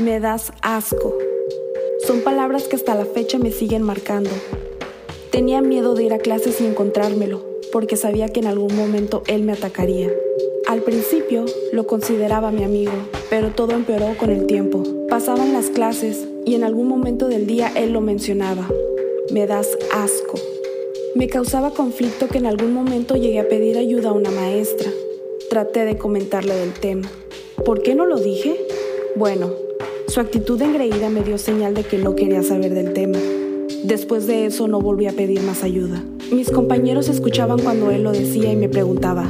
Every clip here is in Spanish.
Me das asco. Son palabras que hasta la fecha me siguen marcando. Tenía miedo de ir a clases y encontrármelo, porque sabía que en algún momento él me atacaría. Al principio lo consideraba mi amigo, pero todo empeoró con el tiempo. Pasaban las clases y en algún momento del día él lo mencionaba. Me das asco. Me causaba conflicto que en algún momento llegué a pedir ayuda a una maestra. Traté de comentarle del tema. ¿Por qué no lo dije? Bueno, su actitud engreída me dio señal de que no quería saber del tema. Después de eso no volví a pedir más ayuda. Mis compañeros escuchaban cuando él lo decía y me preguntaba,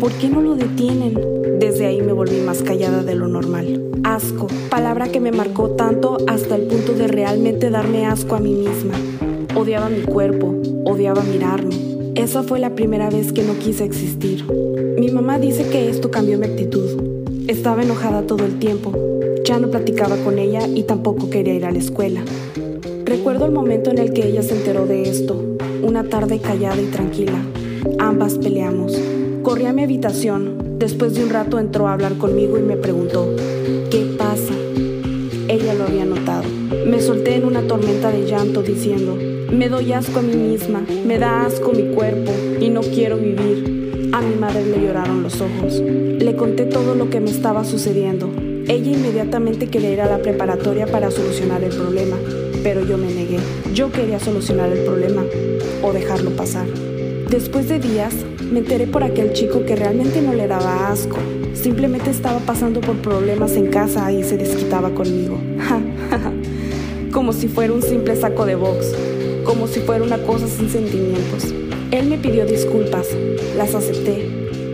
¿por qué no lo detienen? Desde ahí me volví más callada de lo normal. Asco, palabra que me marcó tanto hasta el punto de realmente darme asco a mí misma. Odiaba mi cuerpo, odiaba mirarme. Esa fue la primera vez que no quise existir. Mi mamá dice que esto cambió mi actitud. Estaba enojada todo el tiempo. Ya no platicaba con ella y tampoco quería ir a la escuela. Recuerdo el momento en el que ella se enteró de esto, una tarde callada y tranquila. Ambas peleamos. Corrí a mi habitación. Después de un rato entró a hablar conmigo y me preguntó, ¿qué pasa? Ella lo había notado. Me solté en una tormenta de llanto diciendo, me doy asco a mí misma, me da asco mi cuerpo y no quiero vivir. A mi madre le lloraron los ojos. Le conté todo lo que me estaba sucediendo. Ella inmediatamente quería ir a la preparatoria para solucionar el problema, pero yo me negué. Yo quería solucionar el problema o dejarlo pasar. Después de días, me enteré por aquel chico que realmente no le daba asco. Simplemente estaba pasando por problemas en casa y se desquitaba conmigo. Como si fuera un simple saco de box como si fuera una cosa sin sentimientos. Él me pidió disculpas, las acepté,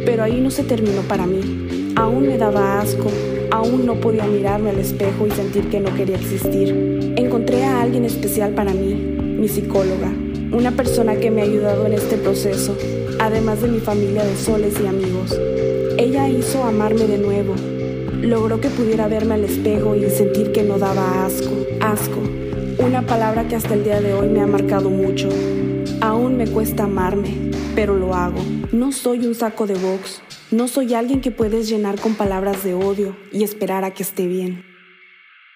pero ahí no se terminó para mí. Aún me daba asco, aún no podía mirarme al espejo y sentir que no quería existir. Encontré a alguien especial para mí, mi psicóloga, una persona que me ha ayudado en este proceso, además de mi familia de soles y amigos. Ella hizo amarme de nuevo, logró que pudiera verme al espejo y sentir que no daba asco, asco, una palabra que hasta el día de hoy me ha marcado mucho. Aún me cuesta amarme, pero lo hago. No soy un saco de box. No soy alguien que puedes llenar con palabras de odio y esperar a que esté bien.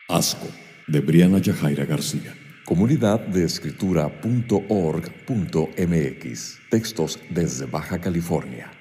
Asco, de Briana Yajaira García. Comunidad de escritura.org.mx. Textos desde Baja California.